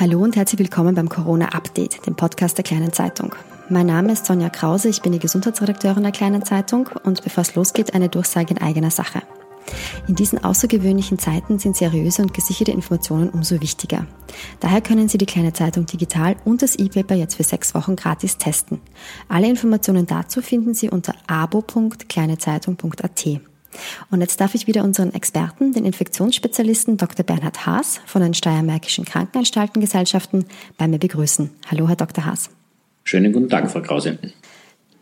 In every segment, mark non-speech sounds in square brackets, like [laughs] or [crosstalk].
Hallo und herzlich willkommen beim Corona Update, dem Podcast der Kleinen Zeitung. Mein Name ist Sonja Krause, ich bin die Gesundheitsredakteurin der Kleinen Zeitung und bevor es losgeht, eine Durchsage in eigener Sache. In diesen außergewöhnlichen Zeiten sind seriöse und gesicherte Informationen umso wichtiger. Daher können Sie die Kleine Zeitung digital und das E-Paper jetzt für sechs Wochen gratis testen. Alle Informationen dazu finden Sie unter abo.kleinezeitung.at. Und jetzt darf ich wieder unseren Experten, den Infektionsspezialisten Dr. Bernhard Haas von den Steiermärkischen Krankenanstaltengesellschaften bei mir begrüßen. Hallo, Herr Dr. Haas. Schönen guten Tag, Frau Krause.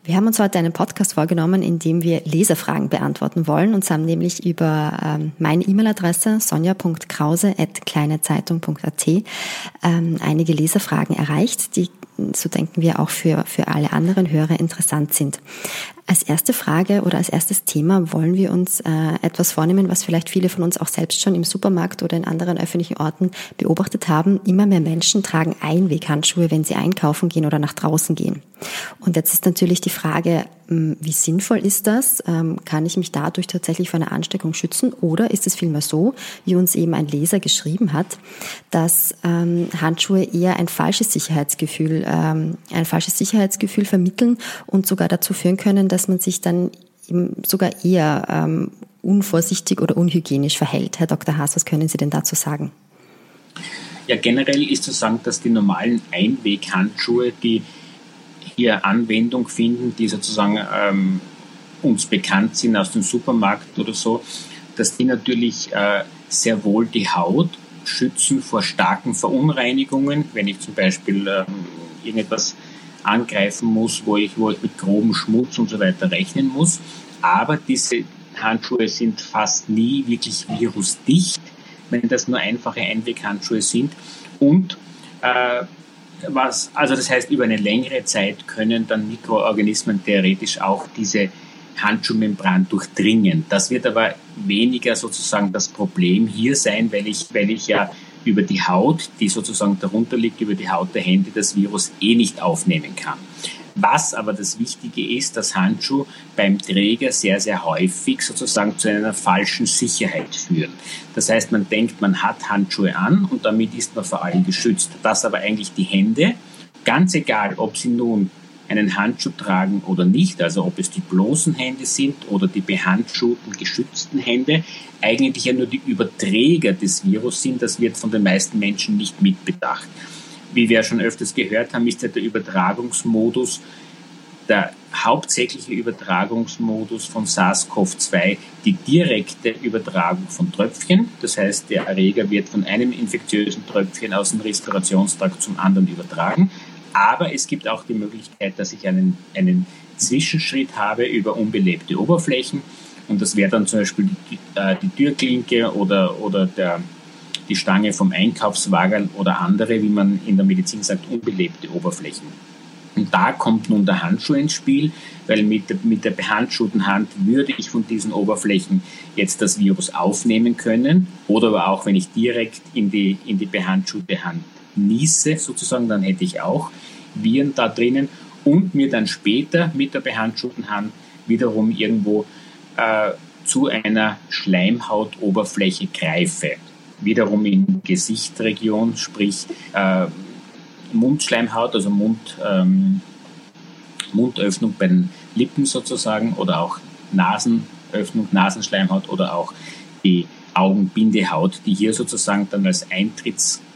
Wir haben uns heute einen Podcast vorgenommen, in dem wir Leserfragen beantworten wollen. und haben nämlich über ähm, meine E-Mail-Adresse sonja.krause.kleinezeitung.at ähm, einige Leserfragen erreicht, die so denken wir auch für, für alle anderen Hörer interessant sind. Als erste Frage oder als erstes Thema wollen wir uns äh, etwas vornehmen, was vielleicht viele von uns auch selbst schon im Supermarkt oder in anderen öffentlichen Orten beobachtet haben. Immer mehr Menschen tragen Einweghandschuhe, wenn sie einkaufen gehen oder nach draußen gehen. Und jetzt ist natürlich die Frage, hm, wie sinnvoll ist das? Ähm, kann ich mich dadurch tatsächlich vor einer Ansteckung schützen? Oder ist es vielmehr so, wie uns eben ein Leser geschrieben hat, dass ähm, Handschuhe eher ein falsches Sicherheitsgefühl, ähm, ein falsches Sicherheitsgefühl vermitteln und sogar dazu führen können, dass dass man sich dann sogar eher ähm, unvorsichtig oder unhygienisch verhält. Herr Dr. Haas, was können Sie denn dazu sagen? Ja, generell ist zu sagen, dass die normalen Einweghandschuhe, die hier Anwendung finden, die sozusagen ähm, uns bekannt sind aus dem Supermarkt oder so, dass die natürlich äh, sehr wohl die Haut schützen vor starken Verunreinigungen. Wenn ich zum Beispiel ähm, irgendetwas angreifen muss, wo ich, wo ich mit grobem Schmutz und so weiter rechnen muss. Aber diese Handschuhe sind fast nie wirklich virusdicht, wenn das nur einfache Einweghandschuhe sind. Und äh, was, also das heißt, über eine längere Zeit können dann Mikroorganismen theoretisch auch diese Handschuhmembran durchdringen. Das wird aber weniger sozusagen das Problem hier sein, weil ich, weil ich ja über die Haut, die sozusagen darunter liegt, über die Haut der Hände das Virus eh nicht aufnehmen kann. Was aber das Wichtige ist, dass Handschuhe beim Träger sehr, sehr häufig sozusagen zu einer falschen Sicherheit führen. Das heißt, man denkt, man hat Handschuhe an und damit ist man vor allem geschützt. Dass aber eigentlich die Hände, ganz egal, ob sie nun einen Handschuh tragen oder nicht, also ob es die bloßen Hände sind oder die behandschuhten, geschützten Hände, eigentlich ja nur die Überträger des Virus sind. Das wird von den meisten Menschen nicht mitbedacht. Wie wir schon öfters gehört haben, ist ja der Übertragungsmodus der hauptsächliche Übertragungsmodus von SARS-CoV-2 die direkte Übertragung von Tröpfchen. Das heißt, der Erreger wird von einem infektiösen Tröpfchen aus dem Respirationstrakt zum anderen übertragen. Aber es gibt auch die Möglichkeit, dass ich einen, einen Zwischenschritt habe über unbelebte Oberflächen. Und das wäre dann zum Beispiel die, äh, die Türklinke oder, oder der, die Stange vom Einkaufswagen oder andere, wie man in der Medizin sagt, unbelebte Oberflächen. Und da kommt nun der Handschuh ins Spiel, weil mit der, mit der behandschuhten Hand würde ich von diesen Oberflächen jetzt das Virus aufnehmen können. Oder aber auch, wenn ich direkt in die, in die behandschuhte Hand niese sozusagen, dann hätte ich auch Viren da drinnen und mir dann später mit der behandschuhten Hand wiederum irgendwo äh, zu einer Schleimhautoberfläche greife. Wiederum in Gesichtregion, sprich äh, Mundschleimhaut, also Mund, ähm, Mundöffnung bei den Lippen sozusagen oder auch Nasenöffnung, Nasenschleimhaut oder auch die Augenbindehaut, die hier sozusagen dann als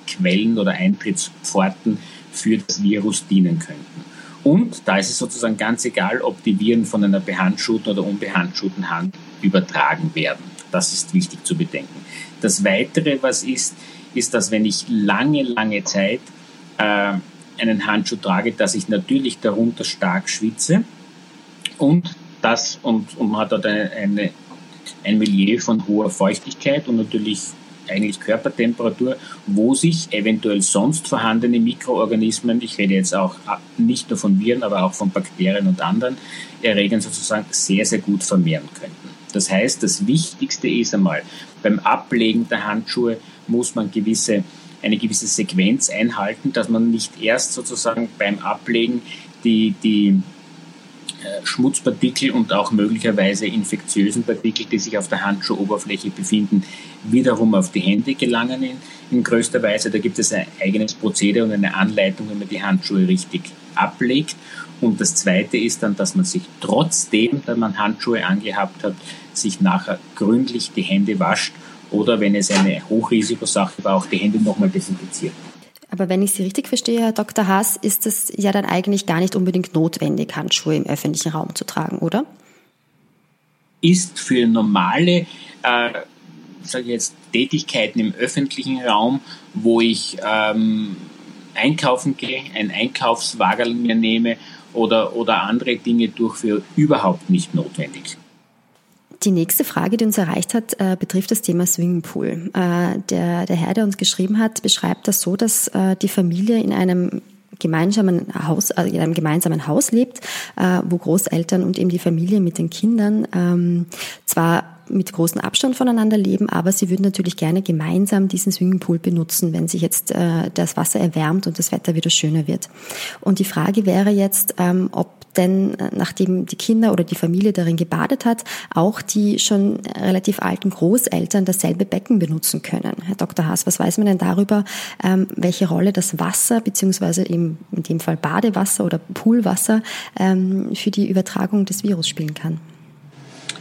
Eintrittsquellen oder Eintrittspforten für das Virus dienen könnten. Und da ist es sozusagen ganz egal, ob die Viren von einer behandschuhten oder unbehandschuhten Hand übertragen werden. Das ist wichtig zu bedenken. Das Weitere, was ist, ist, dass wenn ich lange, lange Zeit äh, einen Handschuh trage, dass ich natürlich darunter stark schwitze und das und, und man hat dort eine, eine, ein Milieu von hoher Feuchtigkeit und natürlich eigentlich Körpertemperatur, wo sich eventuell sonst vorhandene Mikroorganismen, ich rede jetzt auch nicht nur von Viren, aber auch von Bakterien und anderen Erregern sozusagen sehr, sehr gut vermehren könnten. Das heißt, das Wichtigste ist einmal, beim Ablegen der Handschuhe muss man gewisse, eine gewisse Sequenz einhalten, dass man nicht erst sozusagen beim Ablegen die, die Schmutzpartikel und auch möglicherweise infektiösen Partikel, die sich auf der Handschuhoberfläche befinden, wiederum auf die Hände gelangen in, in größter Weise. Da gibt es ein eigenes Prozedere und eine Anleitung, wenn man die Handschuhe richtig ablegt. Und das Zweite ist dann, dass man sich trotzdem, dass man Handschuhe angehabt hat, sich nachher gründlich die Hände wascht oder wenn es eine Hochrisikosache war, auch die Hände nochmal desinfiziert. Aber wenn ich Sie richtig verstehe, Herr Dr. Haas, ist es ja dann eigentlich gar nicht unbedingt notwendig, Handschuhe im öffentlichen Raum zu tragen, oder? Ist für normale, äh, sage ich jetzt, Tätigkeiten im öffentlichen Raum, wo ich ähm, einkaufen gehe, ein Einkaufswagen mir nehme oder, oder andere Dinge durchführe, überhaupt nicht notwendig. Die nächste Frage, die uns erreicht hat, äh, betrifft das Thema Swimmingpool. Äh, der, der Herr, der uns geschrieben hat, beschreibt das so, dass äh, die Familie in einem gemeinsamen Haus, also in einem gemeinsamen Haus lebt, wo Großeltern und eben die Familie mit den Kindern ähm, zwar mit großem Abstand voneinander leben, aber sie würden natürlich gerne gemeinsam diesen Swimmingpool benutzen, wenn sich jetzt äh, das Wasser erwärmt und das Wetter wieder schöner wird. Und die Frage wäre jetzt, ähm, ob denn äh, nachdem die Kinder oder die Familie darin gebadet hat, auch die schon relativ alten Großeltern dasselbe Becken benutzen können. Herr Dr. Haas, was weiß man denn darüber, ähm, welche Rolle das Wasser beziehungsweise eben in dem Fall Badewasser oder Poolwasser ähm, für die Übertragung des Virus spielen kann?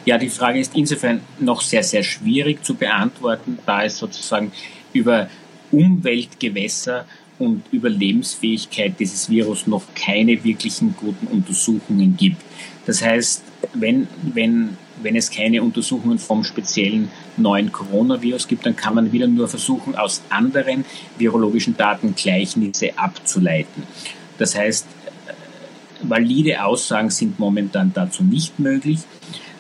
Ja, die Frage ist insofern noch sehr, sehr schwierig zu beantworten, da es sozusagen über Umweltgewässer und Überlebensfähigkeit dieses Virus noch keine wirklichen guten Untersuchungen gibt. Das heißt, wenn, wenn, wenn es keine Untersuchungen vom speziellen neuen Coronavirus gibt, dann kann man wieder nur versuchen, aus anderen virologischen Daten Gleichnisse abzuleiten. Das heißt, valide Aussagen sind momentan dazu nicht möglich.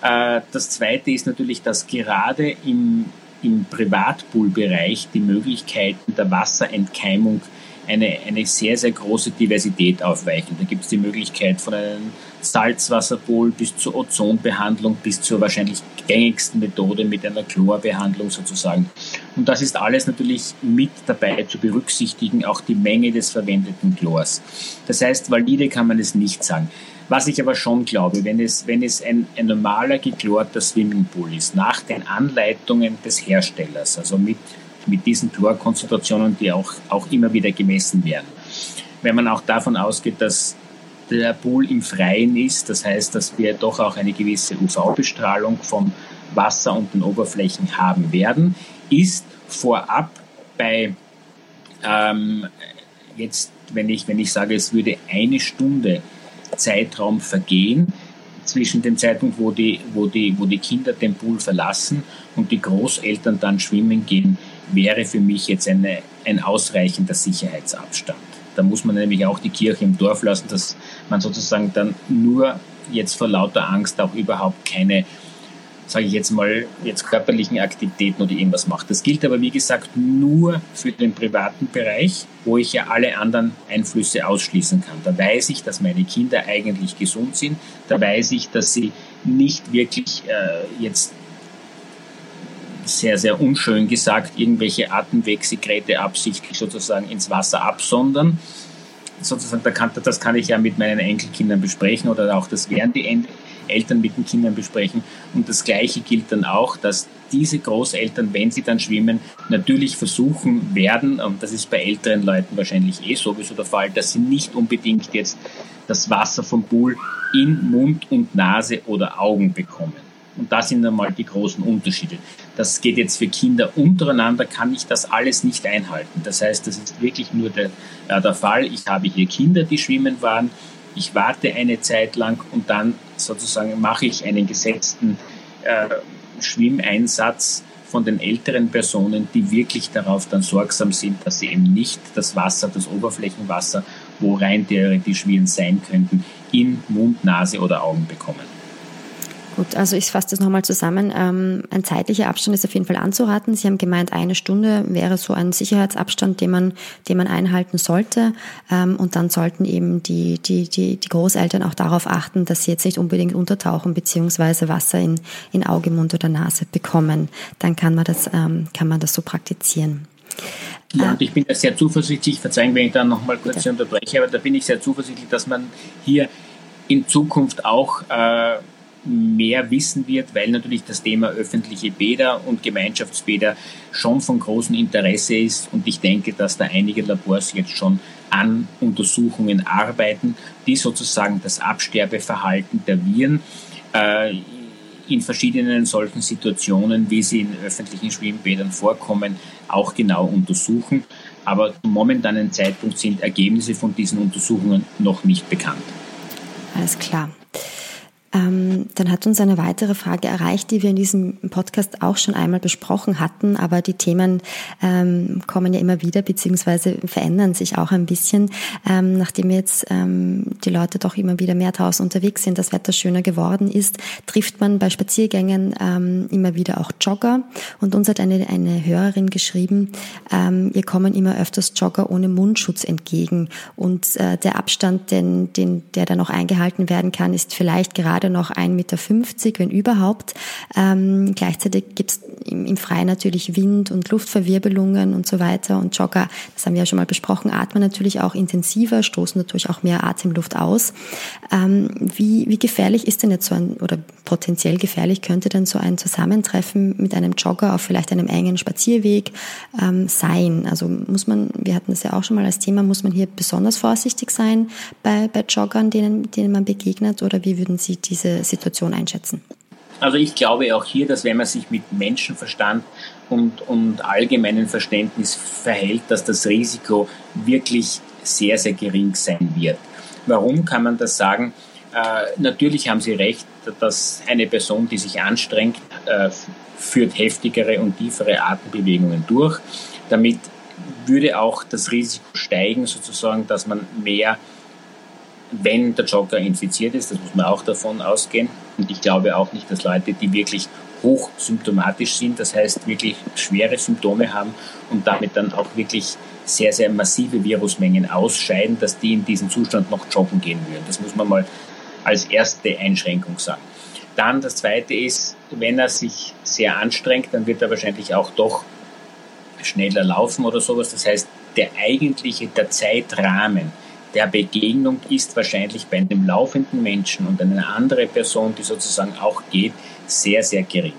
Äh, das Zweite ist natürlich, dass gerade im, im Privatpoolbereich die Möglichkeiten der Wasserentkeimung eine, eine sehr, sehr große Diversität aufweichen. Da gibt es die Möglichkeit von einem Salzwasserpool bis zur Ozonbehandlung, bis zur wahrscheinlich gängigsten Methode mit einer Chlorbehandlung sozusagen. Und das ist alles natürlich mit dabei zu berücksichtigen, auch die Menge des verwendeten Chlors. Das heißt, valide kann man es nicht sagen. Was ich aber schon glaube, wenn es, wenn es ein, ein normaler geklorter Swimmingpool ist, nach den Anleitungen des Herstellers, also mit mit diesen Chlorkonzentrationen, die auch, auch immer wieder gemessen werden. Wenn man auch davon ausgeht, dass der Pool im Freien ist, das heißt, dass wir doch auch eine gewisse UV-Bestrahlung vom Wasser und den Oberflächen haben werden, ist vorab bei ähm, jetzt, wenn ich, wenn ich sage, es würde eine Stunde Zeitraum vergehen zwischen dem Zeitpunkt, wo die, wo die, wo die Kinder den Pool verlassen und die Großeltern dann schwimmen gehen, wäre für mich jetzt eine, ein ausreichender Sicherheitsabstand. Da muss man nämlich auch die Kirche im Dorf lassen, dass man sozusagen dann nur jetzt vor lauter Angst auch überhaupt keine, sage ich jetzt mal, jetzt körperlichen Aktivitäten oder irgendwas macht. Das gilt aber, wie gesagt, nur für den privaten Bereich, wo ich ja alle anderen Einflüsse ausschließen kann. Da weiß ich, dass meine Kinder eigentlich gesund sind. Da weiß ich, dass sie nicht wirklich äh, jetzt sehr, sehr unschön gesagt, irgendwelche Atemwegsekräte absichtlich sozusagen ins Wasser absondern. Sozusagen, das kann ich ja mit meinen Enkelkindern besprechen oder auch das werden die Eltern mit den Kindern besprechen. Und das Gleiche gilt dann auch, dass diese Großeltern, wenn sie dann schwimmen, natürlich versuchen werden, und das ist bei älteren Leuten wahrscheinlich eh sowieso der Fall, dass sie nicht unbedingt jetzt das Wasser vom Pool in Mund und Nase oder Augen bekommen. Und das sind einmal die großen Unterschiede. Das geht jetzt für Kinder untereinander, kann ich das alles nicht einhalten. Das heißt, das ist wirklich nur der, äh, der Fall. Ich habe hier Kinder, die schwimmen waren. Ich warte eine Zeit lang und dann sozusagen mache ich einen gesetzten äh, Schwimmeinsatz von den älteren Personen, die wirklich darauf dann sorgsam sind, dass sie eben nicht das Wasser, das Oberflächenwasser, wo rein theoretisch Viren sein könnten, in Mund, Nase oder Augen bekommen. Gut, also ich fasse das nochmal zusammen. Ähm, ein zeitlicher Abstand ist auf jeden Fall anzuraten. Sie haben gemeint, eine Stunde wäre so ein Sicherheitsabstand, den man, den man einhalten sollte. Ähm, und dann sollten eben die, die, die, die Großeltern auch darauf achten, dass sie jetzt nicht unbedingt untertauchen beziehungsweise Wasser in, in Auge, Mund oder Nase bekommen. Dann kann man das, ähm, kann man das so praktizieren. Ja, und ich bin da sehr zuversichtlich, verzeihen, wenn ich da nochmal kurz unterbreche, aber da bin ich sehr zuversichtlich, dass man hier in Zukunft auch äh, mehr wissen wird, weil natürlich das Thema öffentliche Bäder und Gemeinschaftsbäder schon von großem Interesse ist. Und ich denke, dass da einige Labors jetzt schon an Untersuchungen arbeiten, die sozusagen das Absterbeverhalten der Viren äh, in verschiedenen solchen Situationen, wie sie in öffentlichen Schwimmbädern vorkommen, auch genau untersuchen. Aber zum momentanen Zeitpunkt sind Ergebnisse von diesen Untersuchungen noch nicht bekannt. Alles klar. Ähm, dann hat uns eine weitere Frage erreicht, die wir in diesem Podcast auch schon einmal besprochen hatten, aber die Themen ähm, kommen ja immer wieder beziehungsweise verändern sich auch ein bisschen, ähm, nachdem jetzt ähm, die Leute doch immer wieder mehr draußen unterwegs sind, das Wetter schöner geworden ist, trifft man bei Spaziergängen ähm, immer wieder auch Jogger. Und uns hat eine, eine Hörerin geschrieben, ähm, ihr kommen immer öfters Jogger ohne Mundschutz entgegen. Und äh, der Abstand, den, den, der dann auch eingehalten werden kann, ist vielleicht gerade gerade noch 1,50 Meter, wenn überhaupt. Ähm, gleichzeitig gibt es im, im Freien natürlich Wind und Luftverwirbelungen und so weiter. Und Jogger, das haben wir ja schon mal besprochen, atmen natürlich auch intensiver, stoßen natürlich auch mehr Atemluft aus. Ähm, wie, wie gefährlich ist denn jetzt so ein, oder potenziell gefährlich könnte denn so ein Zusammentreffen mit einem Jogger auf vielleicht einem engen Spazierweg ähm, sein? Also muss man, wir hatten das ja auch schon mal als Thema, muss man hier besonders vorsichtig sein bei, bei Joggern, denen, denen man begegnet? Oder wie würden Sie die diese Situation einschätzen? Also ich glaube auch hier, dass wenn man sich mit Menschenverstand und, und allgemeinem Verständnis verhält, dass das Risiko wirklich sehr, sehr gering sein wird. Warum kann man das sagen? Äh, natürlich haben Sie recht, dass eine Person, die sich anstrengt, äh, führt heftigere und tiefere Atembewegungen durch. Damit würde auch das Risiko steigen, sozusagen, dass man mehr wenn der Jogger infiziert ist, das muss man auch davon ausgehen. Und ich glaube auch nicht, dass Leute, die wirklich hochsymptomatisch sind, das heißt wirklich schwere Symptome haben und damit dann auch wirklich sehr, sehr massive Virusmengen ausscheiden, dass die in diesen Zustand noch joggen gehen würden. Das muss man mal als erste Einschränkung sagen. Dann das Zweite ist, wenn er sich sehr anstrengt, dann wird er wahrscheinlich auch doch schneller laufen oder sowas. Das heißt, der eigentliche, der Zeitrahmen, der Begegnung ist wahrscheinlich bei einem laufenden Menschen und einer anderen Person, die sozusagen auch geht, sehr, sehr gering.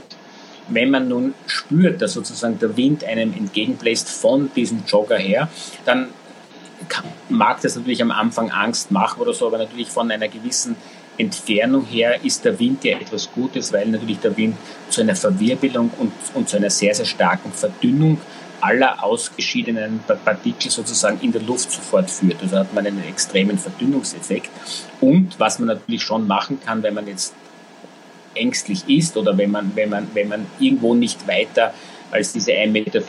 Wenn man nun spürt, dass sozusagen der Wind einem entgegenbläst von diesem Jogger her, dann mag das natürlich am Anfang Angst machen oder so, aber natürlich von einer gewissen Entfernung her ist der Wind ja etwas Gutes, weil natürlich der Wind zu einer Verwirbelung und, und zu einer sehr, sehr starken Verdünnung aller ausgeschiedenen Partikel sozusagen in der Luft sofort führt. Also hat man einen extremen Verdünnungseffekt. Und was man natürlich schon machen kann, wenn man jetzt ängstlich ist oder wenn man, wenn man, wenn man irgendwo nicht weiter als diese 1,50 Meter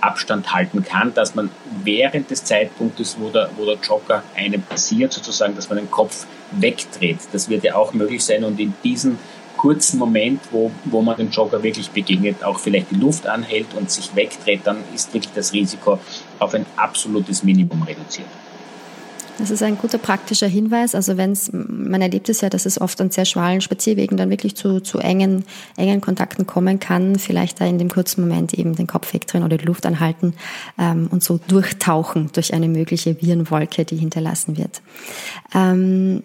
Abstand halten kann, dass man während des Zeitpunktes, wo der, wo der Jogger einem passiert, sozusagen, dass man den Kopf wegdreht. Das wird ja auch möglich sein und in diesen kurzen Moment, wo, wo man dem Jogger wirklich begegnet, auch vielleicht die Luft anhält und sich wegdreht, dann ist wirklich das Risiko auf ein absolutes Minimum reduziert. Das ist ein guter praktischer Hinweis. Also wenn es, man erlebt es ja, dass es oft an sehr schmalen Spazierwegen dann wirklich zu, zu engen, engen Kontakten kommen kann. Vielleicht da in dem kurzen Moment eben den Kopf wegdrehen oder die Luft anhalten ähm, und so durchtauchen durch eine mögliche Virenwolke, die hinterlassen wird. Ähm,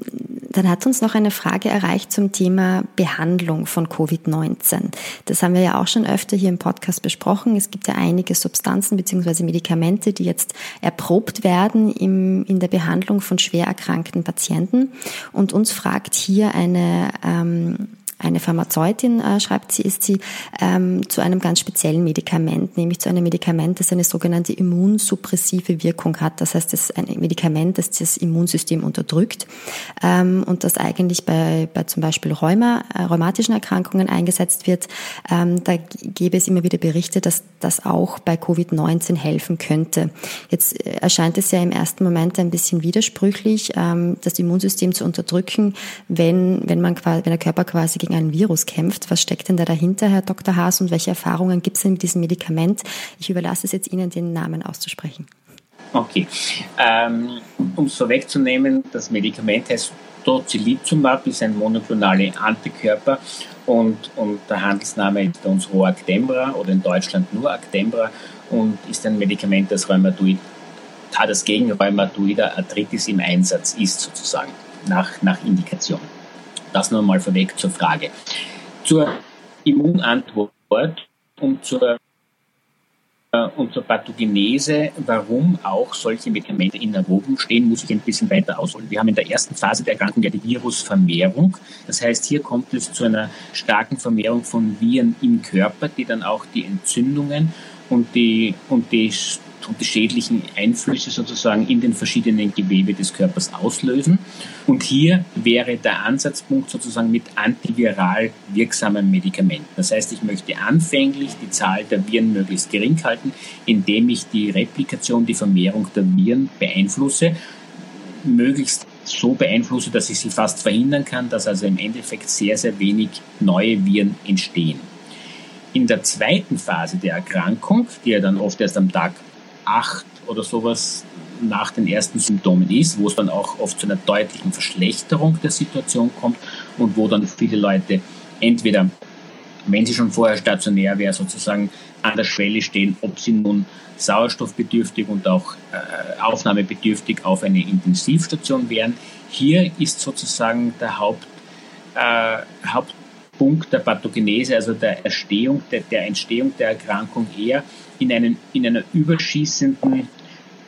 dann hat uns noch eine Frage erreicht zum Thema Behandlung von Covid-19. Das haben wir ja auch schon öfter hier im Podcast besprochen. Es gibt ja einige Substanzen bzw. Medikamente, die jetzt erprobt werden im, in der Behandlung von schwer erkrankten Patienten. Und uns fragt hier eine ähm, eine Pharmazeutin, äh, schreibt sie, ist sie ähm, zu einem ganz speziellen Medikament, nämlich zu einem Medikament, das eine sogenannte immunsuppressive Wirkung hat. Das heißt, es ist ein Medikament, das das Immunsystem unterdrückt ähm, und das eigentlich bei, bei zum Beispiel Rheuma, äh, rheumatischen Erkrankungen eingesetzt wird. Ähm, da gäbe es immer wieder Berichte, dass das auch bei Covid-19 helfen könnte. Jetzt äh, erscheint es ja im ersten Moment ein bisschen widersprüchlich, ähm, das Immunsystem zu unterdrücken, wenn, wenn man wenn der Körper quasi gegen ein Virus kämpft. Was steckt denn da dahinter, Herr Dr. Haas, und welche Erfahrungen gibt es denn mit diesem Medikament? Ich überlasse es jetzt Ihnen, den Namen auszusprechen. Okay. Ähm, um es vorwegzunehmen, das Medikament heißt Tocilizumab, ist ein monoklonale Antikörper und, und der Handelsname ist bei uns Roactembra oder in Deutschland nur Actembra und ist ein Medikament, das Rheumatoid, das gegen Rheumatoide Arthritis im Einsatz ist sozusagen. nach, nach Indikation. Das nur mal vorweg zur Frage. Zur Immunantwort und zur äh, und zur Pathogenese, warum auch solche Medikamente in Erwägung stehen, muss ich ein bisschen weiter ausholen. Wir haben in der ersten Phase der Erkrankung ja die Virusvermehrung. Das heißt, hier kommt es zu einer starken Vermehrung von Viren im Körper, die dann auch die Entzündungen und die, und die und die schädlichen Einflüsse sozusagen in den verschiedenen Gewebe des Körpers auslösen. Und hier wäre der Ansatzpunkt sozusagen mit antiviral wirksamen Medikamenten. Das heißt, ich möchte anfänglich die Zahl der Viren möglichst gering halten, indem ich die Replikation, die Vermehrung der Viren beeinflusse, möglichst so beeinflusse, dass ich sie fast verhindern kann, dass also im Endeffekt sehr, sehr wenig neue Viren entstehen. In der zweiten Phase der Erkrankung, die ja dann oft erst am Tag acht oder sowas nach den ersten Symptomen ist, wo es dann auch oft zu einer deutlichen Verschlechterung der Situation kommt und wo dann viele Leute entweder, wenn sie schon vorher stationär wäre, sozusagen an der Schwelle stehen, ob sie nun sauerstoffbedürftig und auch äh, aufnahmebedürftig auf eine Intensivstation wären. Hier ist sozusagen der Haupt, äh, Hauptpunkt der Pathogenese, also der, Erstehung, der, der Entstehung der Erkrankung eher in, einen, in einer überschießenden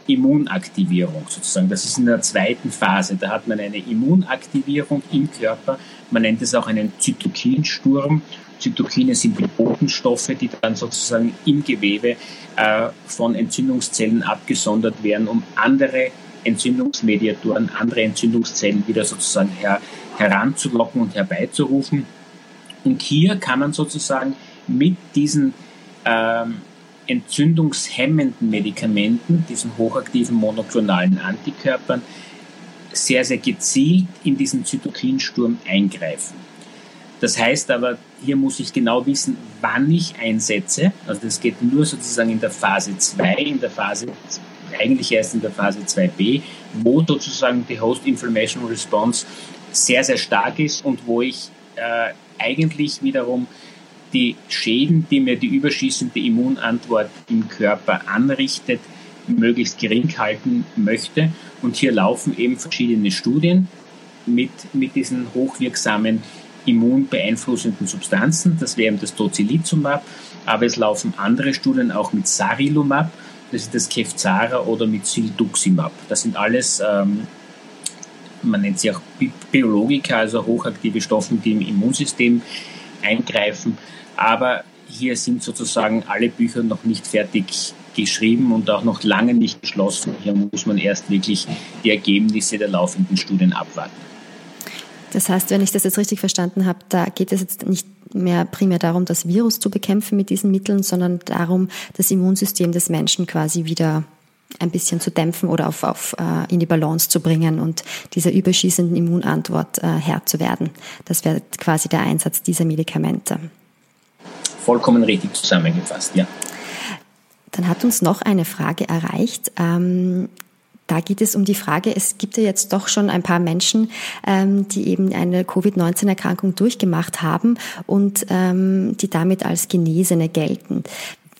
Immunaktivierung sozusagen. Das ist in der zweiten Phase. Da hat man eine Immunaktivierung im Körper. Man nennt es auch einen Zytokinsturm. Zytokine sind die Botenstoffe, die dann sozusagen im Gewebe äh, von Entzündungszellen abgesondert werden, um andere Entzündungsmediatoren, andere Entzündungszellen wieder sozusagen her, heranzulocken und herbeizurufen. Und hier kann man sozusagen mit diesen ähm, entzündungshemmenden Medikamenten, diesen hochaktiven monoklonalen Antikörpern, sehr, sehr gezielt in diesen Zytokinsturm eingreifen. Das heißt aber, hier muss ich genau wissen, wann ich einsetze. Also das geht nur sozusagen in der Phase 2, in der Phase, eigentlich erst in der Phase 2b, wo sozusagen die Host Inflammation Response sehr, sehr stark ist und wo ich äh, eigentlich wiederum die Schäden, die mir die überschießende Immunantwort im Körper anrichtet, möglichst gering halten möchte. Und hier laufen eben verschiedene Studien mit, mit diesen hochwirksamen immunbeeinflussenden Substanzen. Das wäre eben das Tocilizumab, aber es laufen andere Studien auch mit Sarilumab, das ist das Kevzara oder mit Silduximab. Das sind alles, ähm, man nennt sie auch Biologika, also hochaktive Stoffe, die im Immunsystem eingreifen. Aber hier sind sozusagen alle Bücher noch nicht fertig geschrieben und auch noch lange nicht geschlossen. Hier muss man erst wirklich die Ergebnisse der laufenden Studien abwarten. Das heißt, wenn ich das jetzt richtig verstanden habe, da geht es jetzt nicht mehr primär darum, das Virus zu bekämpfen mit diesen Mitteln, sondern darum, das Immunsystem des Menschen quasi wieder ein bisschen zu dämpfen oder auf, auf, äh, in die Balance zu bringen und dieser überschießenden Immunantwort äh, Herr zu werden. Das wäre quasi der Einsatz dieser Medikamente vollkommen richtig zusammengefasst, ja. Dann hat uns noch eine Frage erreicht. Ähm, da geht es um die Frage, es gibt ja jetzt doch schon ein paar Menschen, ähm, die eben eine Covid-19-Erkrankung durchgemacht haben und ähm, die damit als Genesene gelten.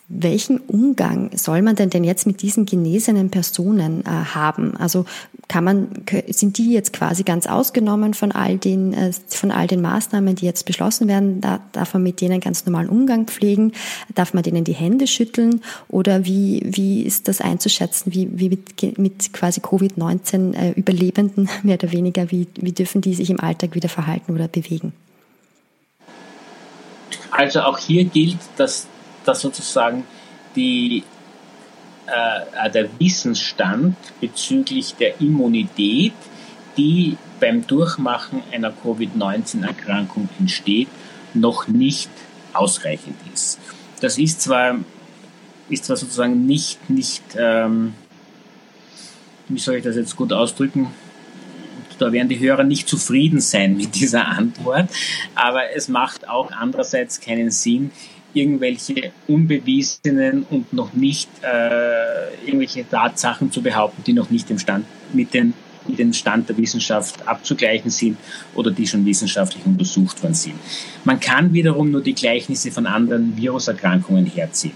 Welchen Umgang soll man denn denn jetzt mit diesen genesenen Personen äh, haben? Also kann man, sind die jetzt quasi ganz ausgenommen von all den, äh, von all den Maßnahmen, die jetzt beschlossen werden? Da, darf man mit denen ganz normalen Umgang pflegen? Darf man denen die Hände schütteln? Oder wie, wie ist das einzuschätzen? Wie, wie mit, mit quasi Covid-19 äh, Überlebenden [laughs] mehr oder weniger? Wie, wie dürfen die sich im Alltag wieder verhalten oder bewegen? Also auch hier gilt, dass dass sozusagen die, äh, der Wissensstand bezüglich der Immunität, die beim Durchmachen einer Covid-19-Erkrankung entsteht, noch nicht ausreichend ist. Das ist zwar, ist zwar sozusagen nicht, nicht ähm, wie soll ich das jetzt gut ausdrücken, da werden die Hörer nicht zufrieden sein mit dieser Antwort, aber es macht auch andererseits keinen Sinn, irgendwelche unbewiesenen und noch nicht äh, irgendwelche Tatsachen zu behaupten, die noch nicht im Stand, mit, den, mit dem Stand der Wissenschaft abzugleichen sind oder die schon wissenschaftlich untersucht worden sind. Man kann wiederum nur die Gleichnisse von anderen Viruserkrankungen herziehen.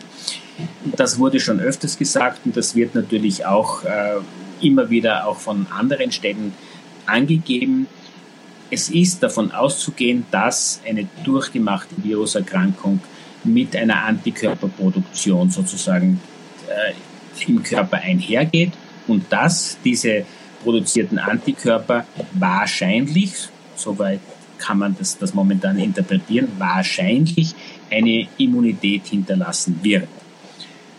Das wurde schon öfters gesagt und das wird natürlich auch äh, immer wieder auch von anderen Städten angegeben, es ist davon auszugehen, dass eine durchgemachte Viruserkrankung mit einer Antikörperproduktion sozusagen äh, im Körper einhergeht und dass diese produzierten Antikörper wahrscheinlich, soweit kann man das, das momentan interpretieren, wahrscheinlich eine Immunität hinterlassen wird.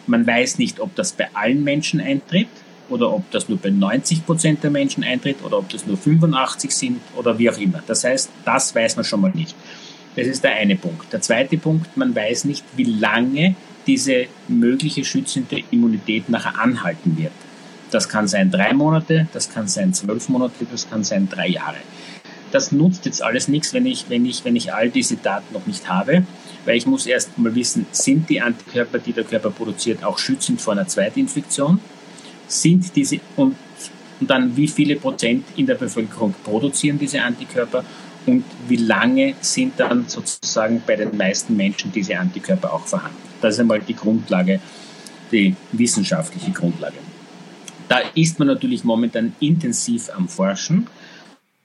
Man weiß nicht, ob das bei allen Menschen eintritt oder ob das nur bei 90 Prozent der Menschen eintritt oder ob das nur 85 sind oder wie auch immer. Das heißt, das weiß man schon mal nicht. Das ist der eine Punkt. Der zweite Punkt, man weiß nicht, wie lange diese mögliche schützende Immunität nachher anhalten wird. Das kann sein drei Monate, das kann sein zwölf Monate, das kann sein drei Jahre. Das nutzt jetzt alles nichts, wenn ich, wenn ich, wenn ich all diese Daten noch nicht habe, weil ich muss erst mal wissen, sind die Antikörper, die der Körper produziert, auch schützend vor einer Zweitinfektion? Sind diese und, und dann wie viele Prozent in der Bevölkerung produzieren diese Antikörper und wie lange sind dann sozusagen bei den meisten Menschen diese Antikörper auch vorhanden? Das ist einmal die Grundlage, die wissenschaftliche Grundlage. Da ist man natürlich momentan intensiv am Forschen.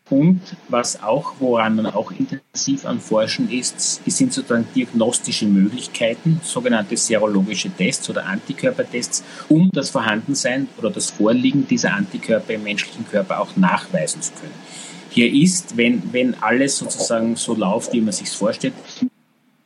Und was auch, woran man auch intensiv am Forschen ist, sind sozusagen diagnostische Möglichkeiten, sogenannte serologische Tests oder Antikörpertests, um das Vorhandensein oder das Vorliegen dieser Antikörper im menschlichen Körper auch nachweisen zu können. Hier ist, wenn, wenn alles sozusagen so läuft, wie man sich vorstellt,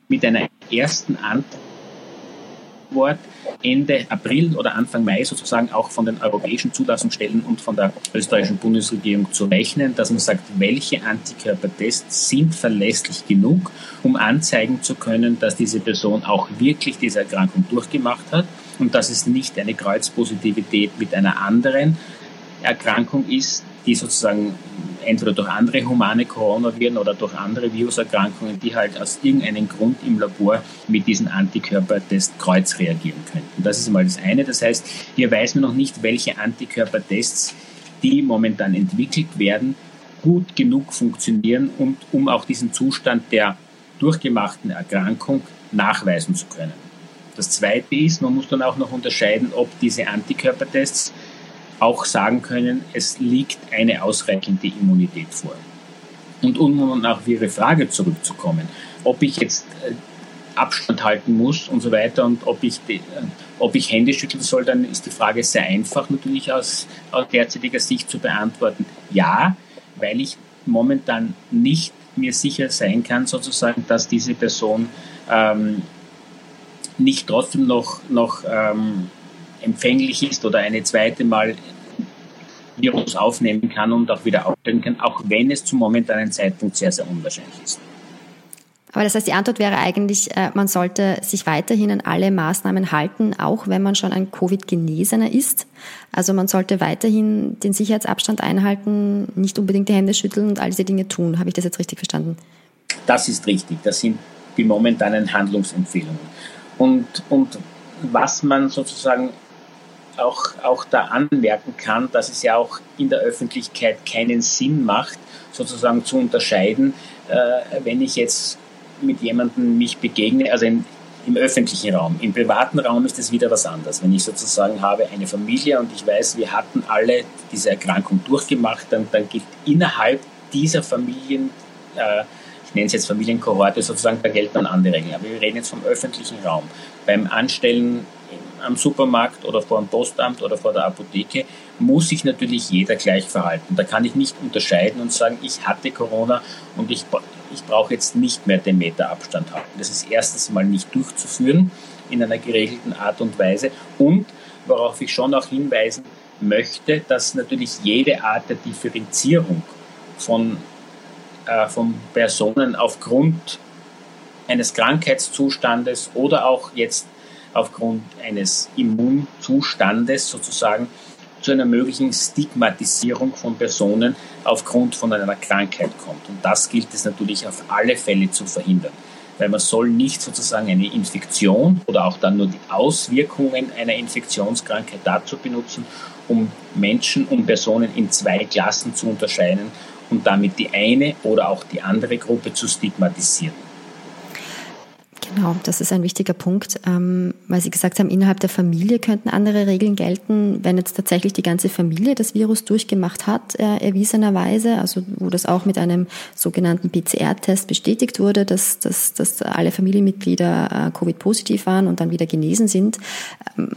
mit einer ersten Antwort Ende April oder Anfang Mai sozusagen auch von den europäischen Zulassungsstellen und von der österreichischen Bundesregierung zu rechnen, dass man sagt, welche Antikörpertests sind verlässlich genug, um anzeigen zu können, dass diese Person auch wirklich diese Erkrankung durchgemacht hat und dass es nicht eine Kreuzpositivität mit einer anderen Erkrankung ist, die sozusagen entweder durch andere humane Coronaviren oder durch andere Viruserkrankungen, die halt aus irgendeinem Grund im Labor mit diesen Antikörpertest kreuz reagieren könnten. Das ist mal das eine. Das heißt, hier weiß man noch nicht, welche Antikörpertests, die momentan entwickelt werden, gut genug funktionieren und um auch diesen Zustand der durchgemachten Erkrankung nachweisen zu können. Das zweite ist, man muss dann auch noch unterscheiden, ob diese Antikörpertests auch sagen können, es liegt eine ausreichende Immunität vor. Und um auf Ihre Frage zurückzukommen, ob ich jetzt äh, Abstand halten muss und so weiter und ob ich, äh, ob ich Hände schütteln soll, dann ist die Frage sehr einfach natürlich aus, aus derzeitiger Sicht zu beantworten. Ja, weil ich momentan nicht mir sicher sein kann, sozusagen, dass diese Person ähm, nicht trotzdem noch, noch ähm, empfänglich ist oder eine zweite Mal Virus aufnehmen kann und auch wieder aufstellen kann, auch wenn es zum momentanen Zeitpunkt sehr, sehr unwahrscheinlich ist. Aber das heißt, die Antwort wäre eigentlich, äh, man sollte sich weiterhin an alle Maßnahmen halten, auch wenn man schon ein Covid-Genesener ist. Also man sollte weiterhin den Sicherheitsabstand einhalten, nicht unbedingt die Hände schütteln und all diese Dinge tun. Habe ich das jetzt richtig verstanden? Das ist richtig. Das sind die momentanen Handlungsempfehlungen. Und, und was man sozusagen auch, auch da anmerken kann, dass es ja auch in der Öffentlichkeit keinen Sinn macht, sozusagen zu unterscheiden, äh, wenn ich jetzt mit jemandem mich begegne, also in, im öffentlichen Raum. Im privaten Raum ist es wieder was anderes. Wenn ich sozusagen habe eine Familie und ich weiß, wir hatten alle diese Erkrankung durchgemacht, dann, dann gilt innerhalb dieser Familien, äh, ich nenne es jetzt Familienkohorte sozusagen, da gelten dann andere Regeln. Aber wir reden jetzt vom öffentlichen Raum. Beim Anstellen am Supermarkt oder vor dem Postamt oder vor der Apotheke, muss sich natürlich jeder gleich verhalten. Da kann ich nicht unterscheiden und sagen, ich hatte Corona und ich, ich brauche jetzt nicht mehr den Meter Abstand halten. Das ist erstens mal nicht durchzuführen in einer geregelten Art und Weise und worauf ich schon auch hinweisen möchte, dass natürlich jede Art der Differenzierung von, äh, von Personen aufgrund eines Krankheitszustandes oder auch jetzt aufgrund eines Immunzustandes sozusagen zu einer möglichen Stigmatisierung von Personen aufgrund von einer Krankheit kommt. Und das gilt es natürlich auf alle Fälle zu verhindern. Weil man soll nicht sozusagen eine Infektion oder auch dann nur die Auswirkungen einer Infektionskrankheit dazu benutzen, um Menschen, um Personen in zwei Klassen zu unterscheiden und damit die eine oder auch die andere Gruppe zu stigmatisieren. Genau, das ist ein wichtiger Punkt, ähm, weil Sie gesagt haben, innerhalb der Familie könnten andere Regeln gelten, wenn jetzt tatsächlich die ganze Familie das Virus durchgemacht hat, äh, erwiesenerweise, also wo das auch mit einem sogenannten PCR-Test bestätigt wurde, dass, dass, dass alle Familienmitglieder äh, Covid-positiv waren und dann wieder genesen sind. Ähm,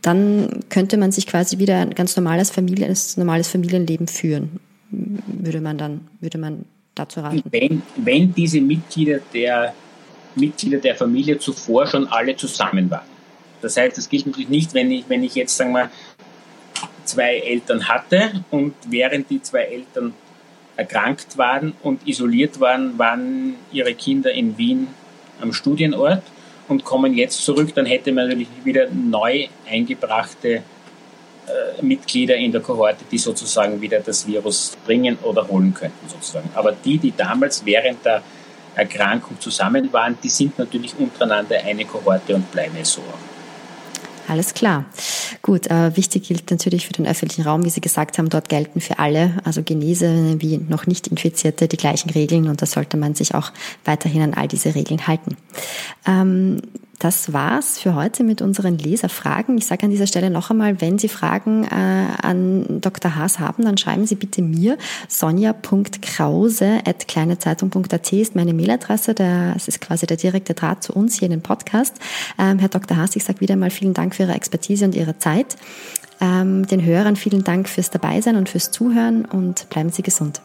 dann könnte man sich quasi wieder ein ganz normales, Familien, normales Familienleben führen, würde man dann, würde man dazu raten. Wenn, wenn diese Mitglieder der Mitglieder der Familie zuvor schon alle zusammen waren. Das heißt, es gilt natürlich nicht, wenn ich, wenn ich jetzt, sagen wir, zwei Eltern hatte und während die zwei Eltern erkrankt waren und isoliert waren, waren ihre Kinder in Wien am Studienort und kommen jetzt zurück, dann hätte man natürlich wieder neu eingebrachte äh, Mitglieder in der Kohorte, die sozusagen wieder das Virus bringen oder holen könnten sozusagen. Aber die, die damals während der Erkrankung zusammen waren, die sind natürlich untereinander eine Kohorte und bleiben so. Alles klar. Gut, äh, wichtig gilt natürlich für den öffentlichen Raum, wie Sie gesagt haben, dort gelten für alle, also Genesene wie noch nicht Infizierte, die gleichen Regeln und da sollte man sich auch weiterhin an all diese Regeln halten. Ähm, das war's für heute mit unseren Leserfragen. Ich sage an dieser Stelle noch einmal, wenn Sie Fragen äh, an Dr. Haas haben, dann schreiben Sie bitte mir. sonja.krause.kleinezeitung.at ist meine Mailadresse. Das ist quasi der direkte Draht zu uns hier in den Podcast. Ähm, Herr Dr. Haas, ich sage wieder mal vielen Dank für Ihre Expertise und Ihre Zeit. Ähm, den Hörern vielen Dank fürs Dabeisein und fürs Zuhören und bleiben Sie gesund.